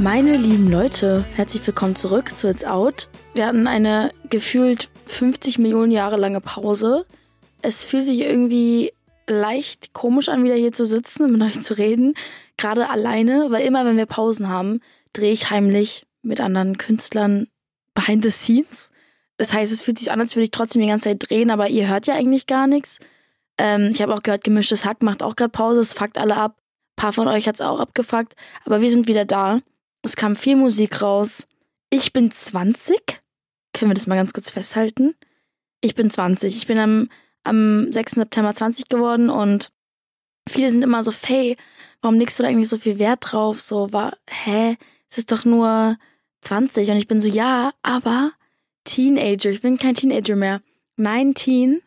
Meine lieben Leute, herzlich willkommen zurück zu It's Out. Wir hatten eine gefühlt 50 Millionen Jahre lange Pause. Es fühlt sich irgendwie leicht komisch an, wieder hier zu sitzen und mit euch zu reden. Gerade alleine, weil immer, wenn wir Pausen haben, drehe ich heimlich mit anderen Künstlern behind the scenes. Das heißt, es fühlt sich an, als würde ich trotzdem die ganze Zeit drehen, aber ihr hört ja eigentlich gar nichts. Ähm, ich habe auch gehört, gemischtes Hack macht auch gerade Pause, es fuckt alle ab. Ein paar von euch hat's auch abgefuckt, aber wir sind wieder da. Es kam viel Musik raus. Ich bin 20. Können wir das mal ganz kurz festhalten? Ich bin 20. Ich bin am, am 6. September 20 geworden und viele sind immer so, Faye, warum legst du da eigentlich so viel Wert drauf? So, war, hä? Es ist doch nur 20. Und ich bin so, ja, aber Teenager. Ich bin kein Teenager mehr. 19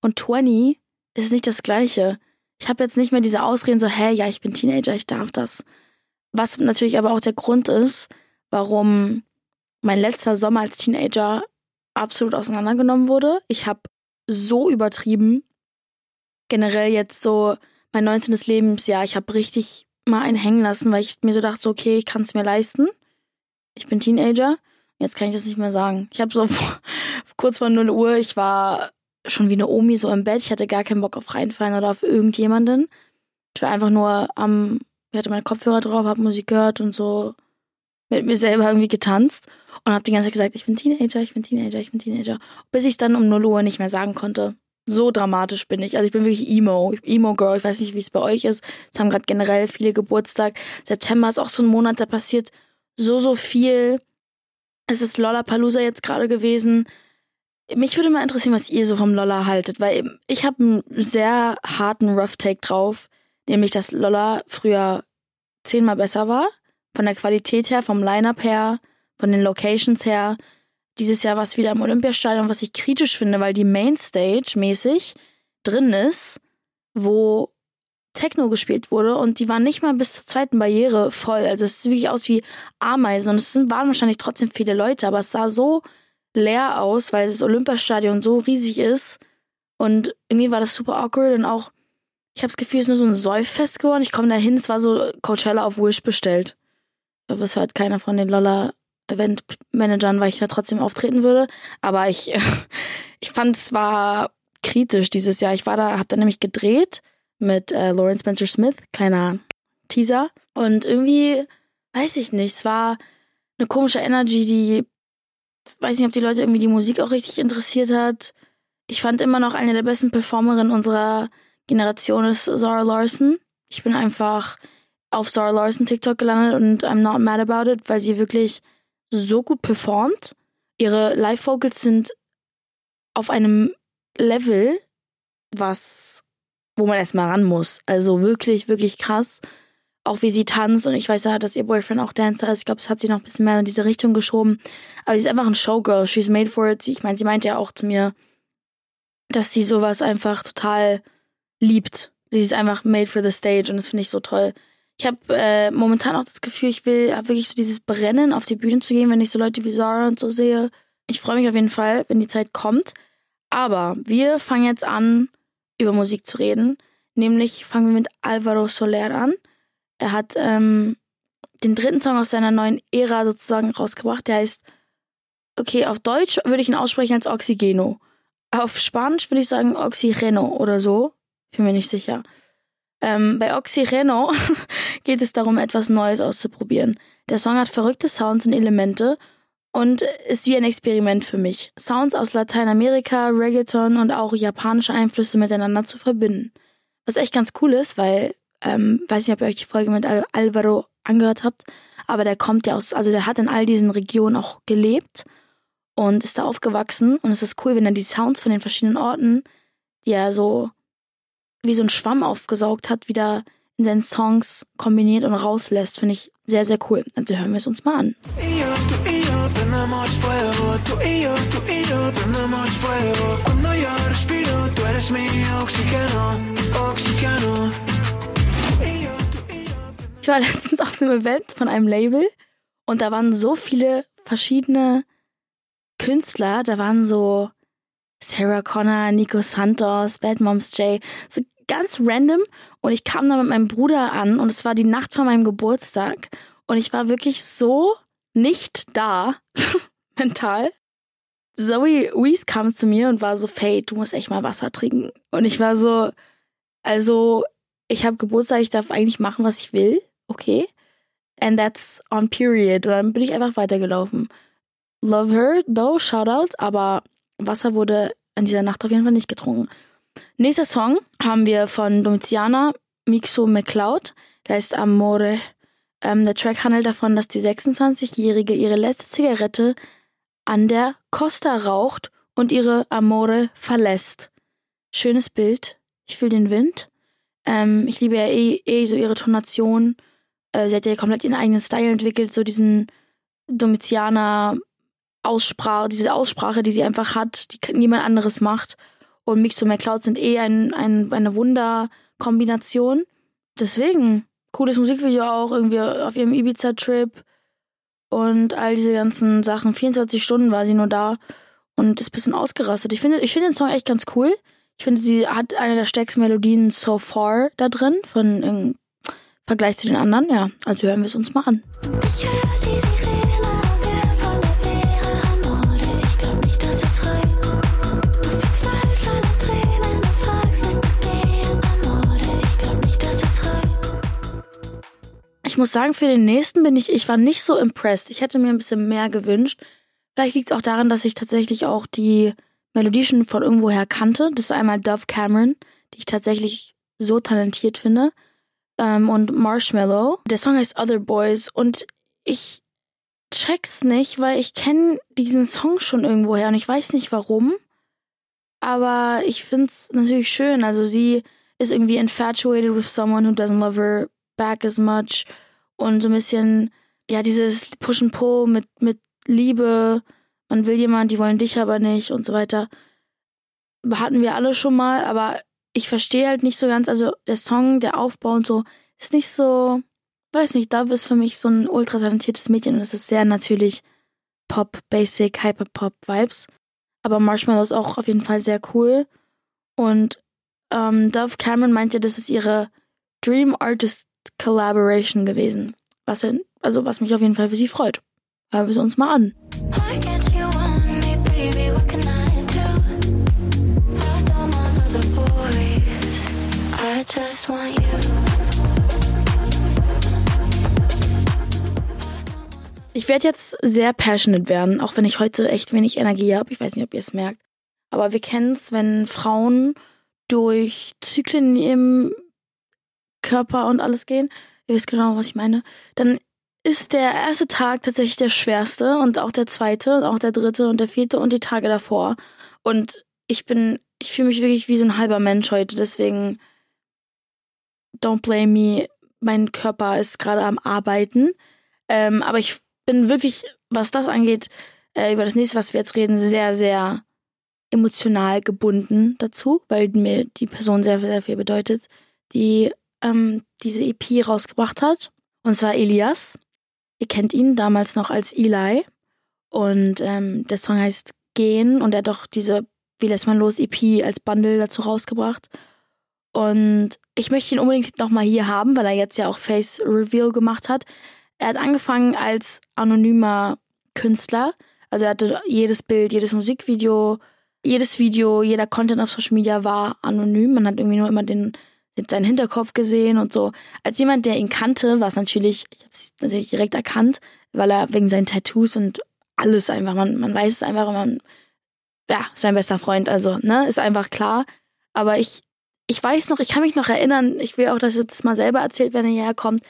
und 20 ist nicht das Gleiche. Ich habe jetzt nicht mehr diese Ausreden so, hä, ja, ich bin Teenager, ich darf das. Was natürlich aber auch der Grund ist, warum mein letzter Sommer als Teenager absolut auseinandergenommen wurde. Ich habe so übertrieben. Generell jetzt so mein 19. Lebensjahr, ich habe richtig mal einen hängen lassen, weil ich mir so dachte, okay, ich kann es mir leisten. Ich bin Teenager. Jetzt kann ich das nicht mehr sagen. Ich habe so vor, kurz vor 0 Uhr, ich war schon wie eine Omi so im Bett. Ich hatte gar keinen Bock auf reinfallen oder auf irgendjemanden. Ich war einfach nur am, ich hatte meine Kopfhörer drauf, habe Musik gehört und so mit mir selber irgendwie getanzt und habe die ganze Zeit gesagt, ich bin Teenager, ich bin Teenager, ich bin Teenager. Bis ich es dann um 0 Uhr nicht mehr sagen konnte. So dramatisch bin ich. Also ich bin wirklich Emo. Emo-Girl. Ich weiß nicht, wie es bei euch ist. Es haben gerade generell viele Geburtstag. September ist auch so ein Monat, da passiert so, so viel. Es ist Lollapalooza jetzt gerade gewesen. Mich würde mal interessieren, was ihr so vom Lolla haltet, weil ich habe einen sehr harten Rough Take drauf, nämlich dass Lolla früher zehnmal besser war, von der Qualität her, vom Line-up her, von den Locations her. Dieses Jahr war es wieder im Olympiastadion, was ich kritisch finde, weil die Mainstage mäßig drin ist, wo Techno gespielt wurde und die waren nicht mal bis zur zweiten Barriere voll. Also es sieht wirklich aus wie Ameisen und es waren wahrscheinlich trotzdem viele Leute, aber es sah so leer aus, weil das Olympiastadion so riesig ist. Und irgendwie war das super awkward und auch, ich habe das Gefühl, es ist nur so ein Säuffest geworden. Ich komme da hin, es war so Coachella auf Wish bestellt. Aber es hört keiner von den Lolla Event-Managern, weil ich da trotzdem auftreten würde. Aber ich, ich fand es war kritisch dieses Jahr. Ich war da, hab da nämlich gedreht mit äh, Lauren Spencer Smith, kleiner Teaser. Und irgendwie, weiß ich nicht, es war eine komische Energy, die weiß nicht, ob die Leute irgendwie die Musik auch richtig interessiert hat. Ich fand immer noch eine der besten Performerinnen unserer Generation ist Zara Larson. Ich bin einfach auf Zara Larson TikTok gelandet und I'm not mad about it, weil sie wirklich so gut performt. Ihre Live-Vocals sind auf einem Level, was, wo man erstmal ran muss. Also wirklich, wirklich krass auch wie sie tanzt und ich weiß ja, dass ihr Boyfriend auch Dancer ist. Ich glaube, es hat sie noch ein bisschen mehr in diese Richtung geschoben. Aber sie ist einfach ein Showgirl. She's made for it. Ich meine, sie meinte ja auch zu mir, dass sie sowas einfach total liebt. Sie ist einfach made for the stage und das finde ich so toll. Ich habe äh, momentan auch das Gefühl, ich will hab wirklich so dieses Brennen, auf die Bühne zu gehen, wenn ich so Leute wie Zara und so sehe. Ich freue mich auf jeden Fall, wenn die Zeit kommt. Aber wir fangen jetzt an, über Musik zu reden. Nämlich fangen wir mit Alvaro Soler an. Er hat ähm, den dritten Song aus seiner neuen Ära sozusagen rausgebracht. Der heißt, okay, auf Deutsch würde ich ihn aussprechen als Oxygeno. Auf Spanisch würde ich sagen Oxygeno oder so. Ich bin mir nicht sicher. Ähm, bei Oxygeno geht es darum, etwas Neues auszuprobieren. Der Song hat verrückte Sounds und Elemente und ist wie ein Experiment für mich. Sounds aus Lateinamerika, Reggaeton und auch japanische Einflüsse miteinander zu verbinden. Was echt ganz cool ist, weil ähm, weiß nicht, ob ihr euch die Folge mit Al Alvaro angehört habt, aber der kommt ja aus, also der hat in all diesen Regionen auch gelebt und ist da aufgewachsen und es ist cool, wenn er die Sounds von den verschiedenen Orten, die er so wie so ein Schwamm aufgesaugt hat, wieder in seinen Songs kombiniert und rauslässt, finde ich sehr, sehr cool. Also hören wir es uns mal an. Ich war letztens auf einem Event von einem Label und da waren so viele verschiedene Künstler. Da waren so Sarah Connor, Nico Santos, Bad Moms J, so ganz random. Und ich kam da mit meinem Bruder an und es war die Nacht vor meinem Geburtstag. Und ich war wirklich so nicht da, mental. Zoe Weiss kam zu mir und war so, Faye, du musst echt mal Wasser trinken. Und ich war so, also, ich habe Geburtstag, ich darf eigentlich machen, was ich will. Okay. And that's on period. Und dann bin ich einfach weitergelaufen. Love her, though, shout out. Aber Wasser wurde an dieser Nacht auf jeden Fall nicht getrunken. Nächster Song haben wir von Domitiana, Mixo McCloud. Der heißt Amore. Ähm, der Track handelt davon, dass die 26-Jährige ihre letzte Zigarette an der Costa raucht und ihre Amore verlässt. Schönes Bild. Ich fühle den Wind. Ähm, ich liebe ja eh, eh so ihre Tonation. Äh, sie hat ja komplett ihren eigenen Style entwickelt, so diesen Domitianer Aussprache, diese Aussprache, die sie einfach hat, die niemand anderes macht. Und Mix und McCloud sind eh ein, ein, eine Wunderkombination. Deswegen, cooles Musikvideo auch, irgendwie auf ihrem Ibiza-Trip und all diese ganzen Sachen. 24 Stunden war sie nur da und ist ein bisschen ausgerastet. Ich finde, ich finde den Song echt ganz cool. Ich finde, sie hat eine der stärksten Melodien so far da drin, von im Vergleich zu den anderen. Ja, also hören wir es uns mal an. Ich Ich muss sagen, für den nächsten bin ich, ich war nicht so impressed. Ich hätte mir ein bisschen mehr gewünscht. Vielleicht liegt es auch daran, dass ich tatsächlich auch die Melodie schon von irgendwoher kannte. Das ist einmal Dove Cameron, die ich tatsächlich so talentiert finde. Ähm, und Marshmallow. Der Song heißt Other Boys und ich check's nicht, weil ich kenne diesen Song schon irgendwoher und ich weiß nicht warum. Aber ich find's natürlich schön. Also sie ist irgendwie infatuated with someone who doesn't love her back as much und so ein bisschen, ja, dieses Push and Pull mit, mit Liebe, man will jemand, die wollen dich aber nicht und so weiter. Hatten wir alle schon mal, aber ich verstehe halt nicht so ganz, also der Song, der Aufbau und so, ist nicht so, weiß nicht, Dove ist für mich so ein ultra talentiertes Mädchen und es ist sehr natürlich Pop, Basic, Hyper-Pop-Vibes. Aber Marshmallow ist auch auf jeden Fall sehr cool. Und ähm, Dove Cameron meinte, das ist ihre Dream Artist Collaboration gewesen. Was, also was mich auf jeden Fall für sie freut. Hören wir es uns mal an. Ich werde jetzt sehr passionate werden, auch wenn ich heute echt wenig Energie habe. Ich weiß nicht, ob ihr es merkt. Aber wir kennen es, wenn Frauen durch Zyklen im Körper und alles gehen, ihr wisst genau, was ich meine, dann ist der erste Tag tatsächlich der schwerste und auch der zweite und auch der dritte und der vierte und die Tage davor. Und ich bin, ich fühle mich wirklich wie so ein halber Mensch heute, deswegen don't blame me. Mein Körper ist gerade am Arbeiten. Ähm, aber ich bin wirklich, was das angeht, äh, über das nächste, was wir jetzt reden, sehr, sehr emotional gebunden dazu, weil mir die Person sehr, sehr viel bedeutet, die ähm, diese EP rausgebracht hat. Und zwar Elias. Ihr kennt ihn damals noch als Eli. Und ähm, der Song heißt Gehen und er hat doch diese Wie lässt man los EP als Bundle dazu rausgebracht. Und ich möchte ihn unbedingt nochmal hier haben, weil er jetzt ja auch Face Reveal gemacht hat. Er hat angefangen als anonymer Künstler. Also er hatte jedes Bild, jedes Musikvideo, jedes Video, jeder Content auf Social Media war anonym. Man hat irgendwie nur immer den seinen Hinterkopf gesehen und so. Als jemand, der ihn kannte, war es natürlich, ich habe es natürlich direkt erkannt, weil er wegen seinen Tattoos und alles einfach, man, man weiß es einfach, man, ja, ist mein bester Freund, also, ne, ist einfach klar. Aber ich, ich weiß noch, ich kann mich noch erinnern, ich will auch, dass er das mal selber erzählt, wenn er hierher kommt.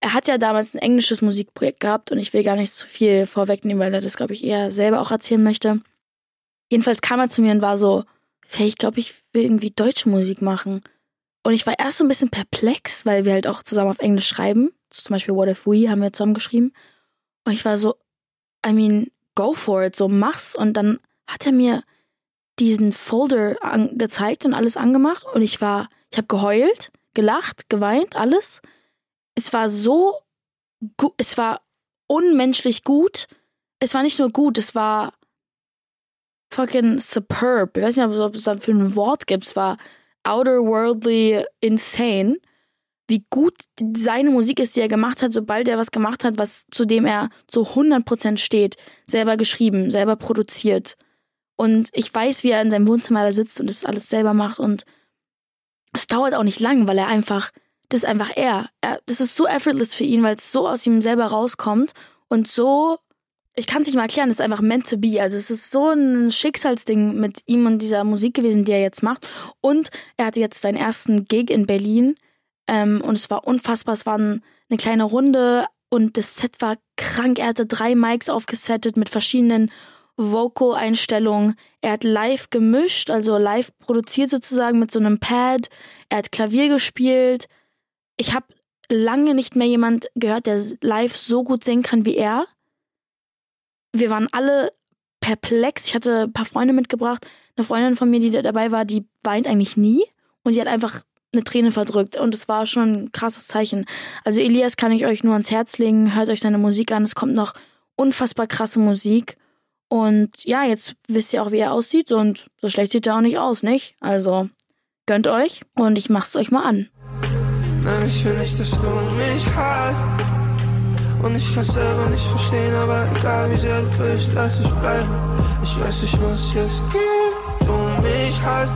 Er hat ja damals ein englisches Musikprojekt gehabt und ich will gar nicht zu viel vorwegnehmen, weil er das, glaube ich, eher selber auch erzählen möchte. Jedenfalls kam er zu mir und war so, Faye, ich glaube, ich will irgendwie deutsche Musik machen. Und ich war erst so ein bisschen perplex, weil wir halt auch zusammen auf Englisch schreiben. Zum Beispiel What If We haben wir zusammen geschrieben. Und ich war so, I mean, go for it, so mach's. Und dann hat er mir diesen Folder gezeigt und alles angemacht. Und ich war, ich habe geheult, gelacht, geweint, alles. Es war so es war unmenschlich gut. Es war nicht nur gut, es war fucking superb. Ich weiß nicht, ob es da für ein Wort gibt. Es war outerworldly insane. wie gut seine Musik ist, die er gemacht hat, sobald er was gemacht hat, was zu dem er so 100% steht, selber geschrieben, selber produziert. Und ich weiß, wie er in seinem Wohnzimmer da sitzt und das alles selber macht und es dauert auch nicht lang, weil er einfach, das ist einfach er. er das ist so effortless für ihn, weil es so aus ihm selber rauskommt und so, ich kann es nicht mal erklären, das ist einfach meant to be. Also es ist so ein Schicksalsding mit ihm und dieser Musik gewesen, die er jetzt macht. Und er hatte jetzt seinen ersten Gig in Berlin ähm, und es war unfassbar. Es war eine kleine Runde und das Set war krank. Er hatte drei Mics aufgesettet mit verschiedenen Vocal-Einstellungen. Er hat live gemischt, also live produziert sozusagen mit so einem Pad. Er hat Klavier gespielt. Ich habe lange nicht mehr jemand gehört, der live so gut singen kann wie er. Wir waren alle perplex. Ich hatte ein paar Freunde mitgebracht. Eine Freundin von mir, die dabei war, die weint eigentlich nie. Und die hat einfach eine Träne verdrückt. Und es war schon ein krasses Zeichen. Also Elias kann ich euch nur ans Herz legen. Hört euch seine Musik an. Es kommt noch unfassbar krasse Musik. Und ja, jetzt wisst ihr auch, wie er aussieht. Und so schlecht sieht er auch nicht aus, nicht? Also gönnt euch und ich mach's euch mal an. Nein, ich will nicht, dass du mich hast. Und ich kann selber nicht verstehen, aber egal wie sehr du bist, lass ich bleiben. Ich weiß, ich muss jetzt du mich hast.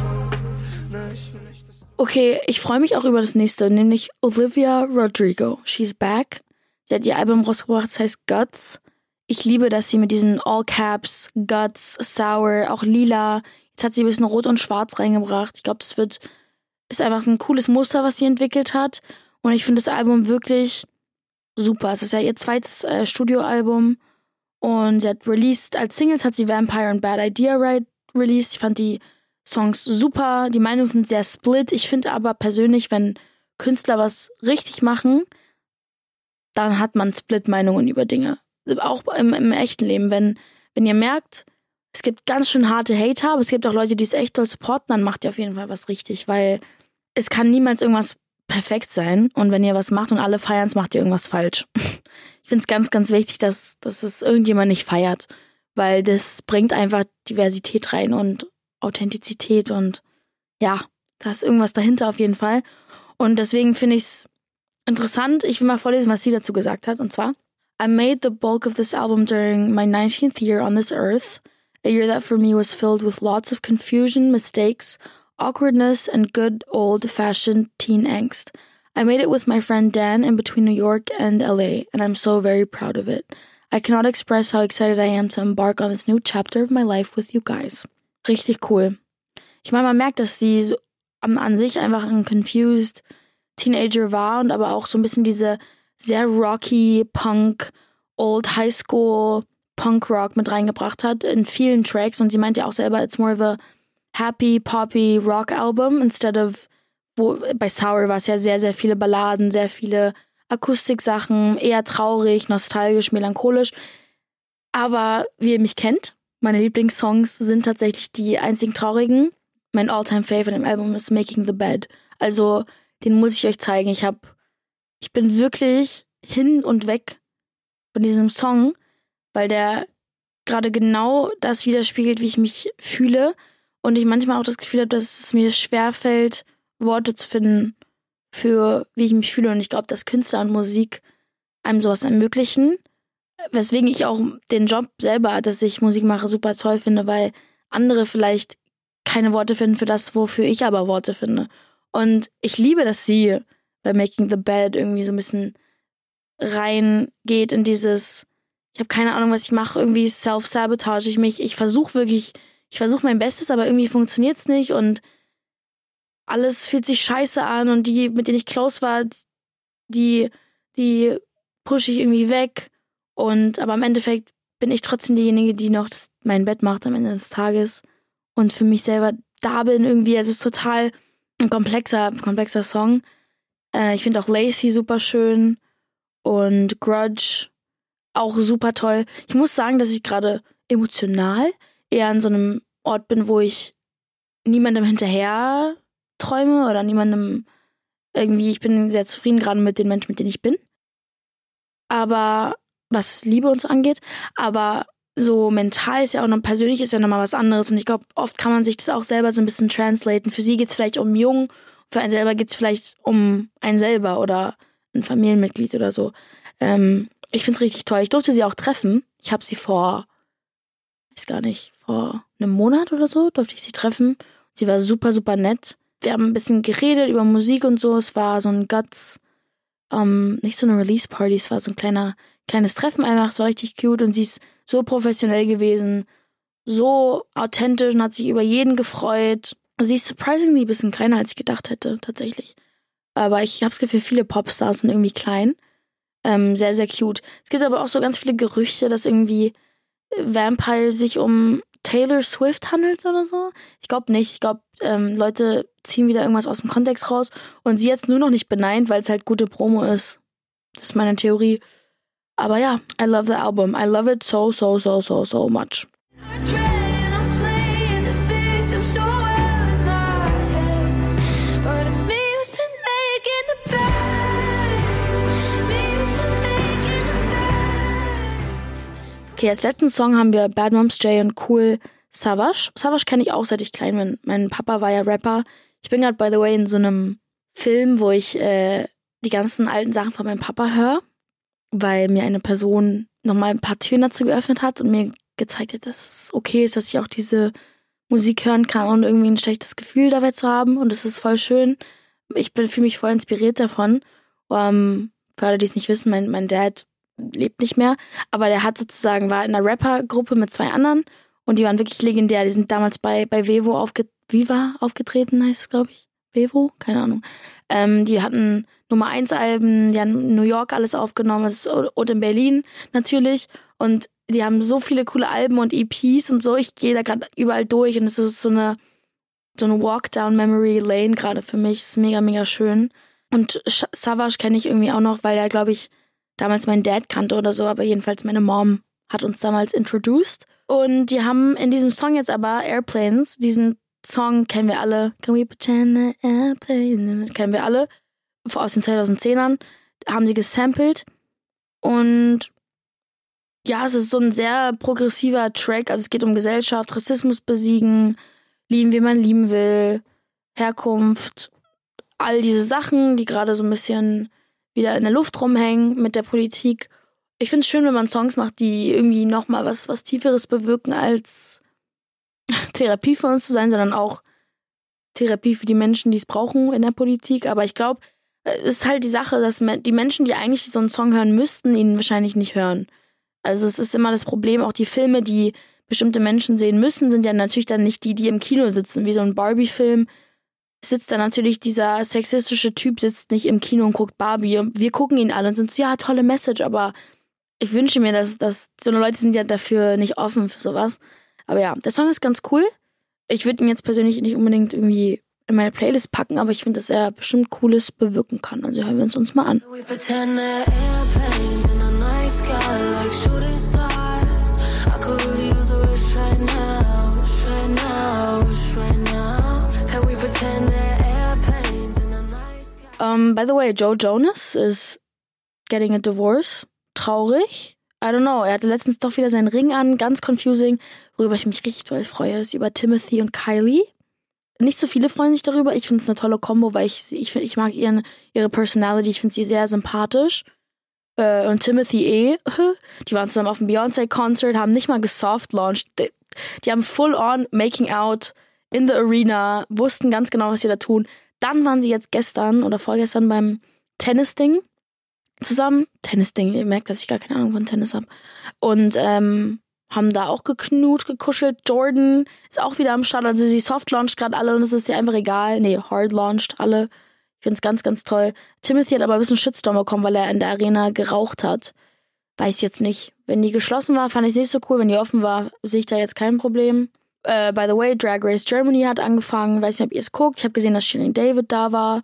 Okay, ich freue mich auch über das nächste, nämlich Olivia Rodrigo. She's back. Sie hat ihr Album rausgebracht, das heißt Guts. Ich liebe, dass sie mit diesen All Caps, Guts, Sour, auch Lila, jetzt hat sie ein bisschen Rot und Schwarz reingebracht. Ich glaube, das wird ist einfach so ein cooles Muster, was sie entwickelt hat. Und ich finde das Album wirklich super. Es ist ja ihr zweites äh, Studioalbum. Und sie hat released, als Singles hat sie Vampire und Bad Idea Right released. Ich fand die Songs super. Die Meinungen sind sehr split. Ich finde aber persönlich, wenn Künstler was richtig machen, dann hat man Split-Meinungen über Dinge. Auch im, im echten Leben. Wenn, wenn ihr merkt, es gibt ganz schön harte Hater, aber es gibt auch Leute, die es echt doll supporten, dann macht ihr auf jeden Fall was richtig, weil es kann niemals irgendwas perfekt sein. Und wenn ihr was macht und alle feiern macht ihr irgendwas falsch. Ich finde es ganz, ganz wichtig, dass, dass es irgendjemand nicht feiert, weil das bringt einfach Diversität rein und Authentizität und ja, da ist irgendwas dahinter auf jeden Fall. Und deswegen finde ich es interessant. Ich will mal vorlesen, was sie dazu gesagt hat. Und zwar, I made the bulk of this album during my 19th year on this earth, a year that for me was filled with lots of confusion, mistakes, awkwardness, and good old fashioned teen angst. I made it with my friend Dan in between New York and LA, and I'm so very proud of it. I cannot express how excited I am to embark on this new chapter of my life with you guys. Richtig cool. Ich meine, man merkt, dass sie so an sich einfach ein confused Teenager war und aber auch so ein bisschen diese sehr rocky Punk, Old High School Punk Rock mit reingebracht hat in vielen Tracks und sie meint ja auch selber, it's more of a happy, poppy Rock Album instead of, wo, bei Sour war es ja sehr, sehr viele Balladen, sehr viele Akustiksachen, eher traurig, nostalgisch, melancholisch. Aber wie ihr mich kennt, meine Lieblingssongs sind tatsächlich die einzigen traurigen. Mein Alltime favorite im Album ist Making the Bed. Also, den muss ich euch zeigen. Ich hab, ich bin wirklich hin und weg von diesem Song, weil der gerade genau das widerspiegelt, wie ich mich fühle und ich manchmal auch das Gefühl habe, dass es mir schwerfällt, Worte zu finden für, wie ich mich fühle. Und ich glaube, dass Künstler und Musik einem sowas ermöglichen. Weswegen ich auch den Job selber, dass ich Musik mache, super toll finde, weil andere vielleicht keine Worte finden für das, wofür ich aber Worte finde. Und ich liebe, dass sie bei Making the Bed irgendwie so ein bisschen reingeht in dieses, ich habe keine Ahnung, was ich mache, irgendwie self-sabotage ich mich. Ich versuche wirklich ich versuche mein Bestes, aber irgendwie funktioniert es nicht und alles fühlt sich scheiße an und die, mit denen ich close war, die, die pushe ich irgendwie weg. Und aber im Endeffekt bin ich trotzdem diejenige, die noch das, mein Bett macht am Ende des Tages und für mich selber da bin irgendwie. Also es ist total ein komplexer, komplexer Song. Äh, ich finde auch Lacey super schön und Grudge auch super toll. Ich muss sagen, dass ich gerade emotional eher an so einem Ort bin, wo ich niemandem hinterher träume oder niemandem irgendwie, ich bin sehr zufrieden gerade mit den Menschen, mit denen ich bin. Aber was Liebe uns angeht, aber so mental ist ja auch noch persönlich ist ja nochmal was anderes und ich glaube, oft kann man sich das auch selber so ein bisschen translaten. Für sie geht es vielleicht um jung Für einen selber geht es vielleicht um einen selber oder ein Familienmitglied oder so. Ähm, ich finde es richtig toll. Ich durfte sie auch treffen. Ich habe sie vor, weiß gar nicht, vor einem Monat oder so durfte ich sie treffen. Sie war super, super nett. Wir haben ein bisschen geredet über Musik und so. Es war so ein Guts, ähm, nicht so eine Release-Party, es war so ein kleiner, kleines Treffen einfach. Es war richtig cute und sie ist so professionell gewesen, so authentisch und hat sich über jeden gefreut. Sie ist surprisingly ein bisschen kleiner, als ich gedacht hätte, tatsächlich. Aber ich habe das Gefühl, viele Popstars sind irgendwie klein. Ähm, sehr, sehr cute. Es gibt aber auch so ganz viele Gerüchte, dass irgendwie Vampire sich um Taylor Swift handelt oder so. Ich glaube nicht. Ich glaube, ähm, Leute ziehen wieder irgendwas aus dem Kontext raus und sie jetzt nur noch nicht beneint, weil es halt gute Promo ist. Das ist meine Theorie. Aber ja, I love the album. I love it so, so, so, so, so much. Okay, als letzten Song haben wir Bad Moms J und Cool Savage. Savage kenne ich auch seit ich klein bin. Mein Papa war ja Rapper. Ich bin gerade, by the way, in so einem Film, wo ich äh, die ganzen alten Sachen von meinem Papa höre, weil mir eine Person nochmal ein paar Türen dazu geöffnet hat und mir gezeigt hat, dass es okay ist, dass ich auch diese Musik hören kann und irgendwie ein schlechtes Gefühl dabei zu haben. Und es ist voll schön. Ich fühle mich voll inspiriert davon. Um, ähm, für alle, die es nicht wissen, mein, mein Dad lebt nicht mehr, aber der hat sozusagen, war in einer Rapper-Gruppe mit zwei anderen und die waren wirklich legendär. Die sind damals bei, bei Vevo aufge Viva aufgetreten, heißt es, glaube ich. Vevo? Keine Ahnung. Ähm, die hatten Nummer 1 Alben, die haben in New York alles aufgenommen und in Berlin natürlich. Und die haben so viele coole Alben und EPs und so. Ich gehe da gerade überall durch und es ist so eine, so eine Walk down Memory Lane gerade für mich. Ist mega, mega schön. Und Savage kenne ich irgendwie auch noch, weil er, glaube ich, damals mein Dad kannte oder so, aber jedenfalls meine Mom hat uns damals introduced. Und die haben in diesem Song jetzt aber Airplanes, diesen Song kennen wir alle. Can we pretend airplanes? Kennen wir alle. Aus den 2010ern. Haben sie gesampelt. Und ja, es ist so ein sehr progressiver Track. Also es geht um Gesellschaft, Rassismus besiegen, lieben, wie man lieben will, Herkunft, all diese Sachen, die gerade so ein bisschen wieder in der Luft rumhängen mit der Politik. Ich finde es schön, wenn man Songs macht, die irgendwie nochmal was, was Tieferes bewirken, als Therapie für uns zu sein, sondern auch Therapie für die Menschen, die es brauchen in der Politik. Aber ich glaube, es ist halt die Sache, dass die Menschen, die eigentlich so einen Song hören müssten, ihn wahrscheinlich nicht hören. Also es ist immer das Problem, auch die Filme, die bestimmte Menschen sehen müssen, sind ja natürlich dann nicht die, die im Kino sitzen, wie so ein Barbie-Film, sitzt da natürlich dieser sexistische Typ, sitzt nicht im Kino und guckt Barbie. Und wir gucken ihn alle und sind so, ja, tolle Message, aber ich wünsche mir, dass, dass so eine Leute sind ja dafür nicht offen für sowas. Aber ja, der Song ist ganz cool. Ich würde ihn jetzt persönlich nicht unbedingt irgendwie in meine Playlist packen, aber ich finde, dass er bestimmt Cooles bewirken kann. Also hören wir uns uns mal an. Um, by the way, Joe Jonas is getting a divorce. Traurig. I don't know. Er hatte letztens doch wieder seinen Ring an. Ganz confusing. Worüber ich mich richtig doll freue, ist über Timothy und Kylie. Nicht so viele freuen sich darüber. Ich finde es eine tolle Kombo, weil ich, ich, ich mag ihren, ihre Personality. Ich finde sie sehr sympathisch. Äh, und Timothy eh. Die waren zusammen auf dem Beyoncé-Concert, haben nicht mal gesoft-launched. Die, die haben full-on Making Out in the Arena, wussten ganz genau, was sie da tun. Dann waren sie jetzt gestern oder vorgestern beim Tennis-Ding zusammen. Tennis-Ding, ihr merkt, dass ich gar keine Ahnung von Tennis habe. Und ähm, haben da auch geknutscht, gekuschelt. Jordan ist auch wieder am Start. Also sie soft launched gerade alle und es ist ihr einfach egal. Nee, hard launched alle. Ich finde es ganz, ganz toll. Timothy hat aber ein bisschen Shitstorm bekommen, weil er in der Arena geraucht hat. Weiß jetzt nicht. Wenn die geschlossen war, fand ich es nicht so cool. Wenn die offen war, sehe ich da jetzt kein Problem. Uh, by the way, Drag Race Germany hat angefangen. Weiß nicht, ob ihr es guckt. Ich habe gesehen, dass Shirin David da war.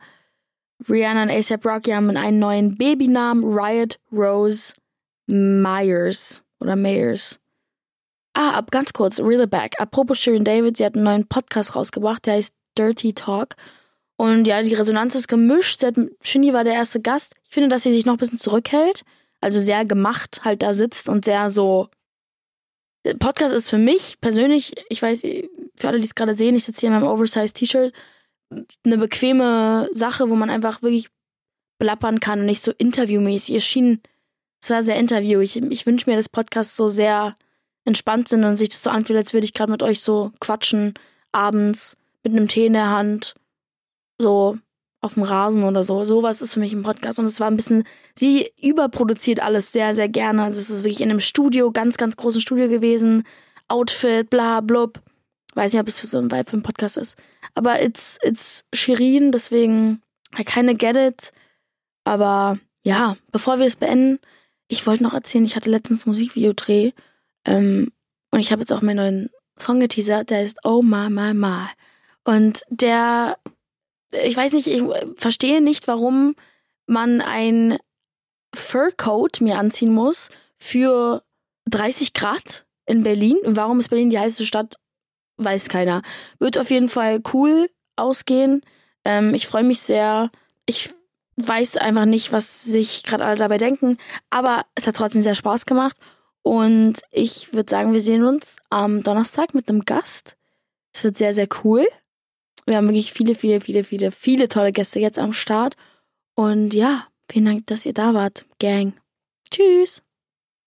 Rihanna und ASAP Rocky haben einen neuen Babynamen. Riot Rose Myers. Oder Mayers. Ah, ab ganz kurz, Real Back. Apropos Shirin David, sie hat einen neuen Podcast rausgebracht, der heißt Dirty Talk. Und ja, die Resonanz ist gemischt. Shindy war der erste Gast. Ich finde, dass sie sich noch ein bisschen zurückhält. Also sehr gemacht halt da sitzt und sehr so Podcast ist für mich persönlich, ich weiß, für alle, die es gerade sehen, ich sitze hier in meinem Oversized T-Shirt. eine bequeme Sache, wo man einfach wirklich blappern kann und nicht so interviewmäßig. Es schien, es war sehr Interview. Ich, ich wünsche mir, dass Podcasts so sehr entspannt sind und sich das so anfühlt, als würde ich gerade mit euch so quatschen, abends, mit einem Tee in der Hand, so auf dem Rasen oder so. Sowas ist für mich ein Podcast. Und es war ein bisschen, sie überproduziert alles sehr, sehr gerne. Also es ist wirklich in einem Studio, ganz, ganz großen Studio gewesen. Outfit, bla, blub. Weiß nicht, ob es für so ein Vibe für einen Podcast ist. Aber it's, it's Shirin, deswegen kinda get it. Aber ja, bevor wir es beenden, ich wollte noch erzählen, ich hatte letztens Musikvideo-Dreh ähm, und ich habe jetzt auch meinen neuen Song geteasert, der ist Oh Ma Ma Ma. Und der, ich weiß nicht, ich verstehe nicht, warum man ein Furcoat mir anziehen muss für 30 Grad in Berlin. Warum ist Berlin die heißeste Stadt? Weiß keiner. Wird auf jeden Fall cool ausgehen. Ähm, ich freue mich sehr. Ich weiß einfach nicht, was sich gerade alle dabei denken, aber es hat trotzdem sehr Spaß gemacht. Und ich würde sagen, wir sehen uns am Donnerstag mit einem Gast. Es wird sehr, sehr cool. Wir haben wirklich viele, viele, viele, viele, viele tolle Gäste jetzt am Start. Und ja, vielen Dank, dass ihr da wart, Gang. Tschüss.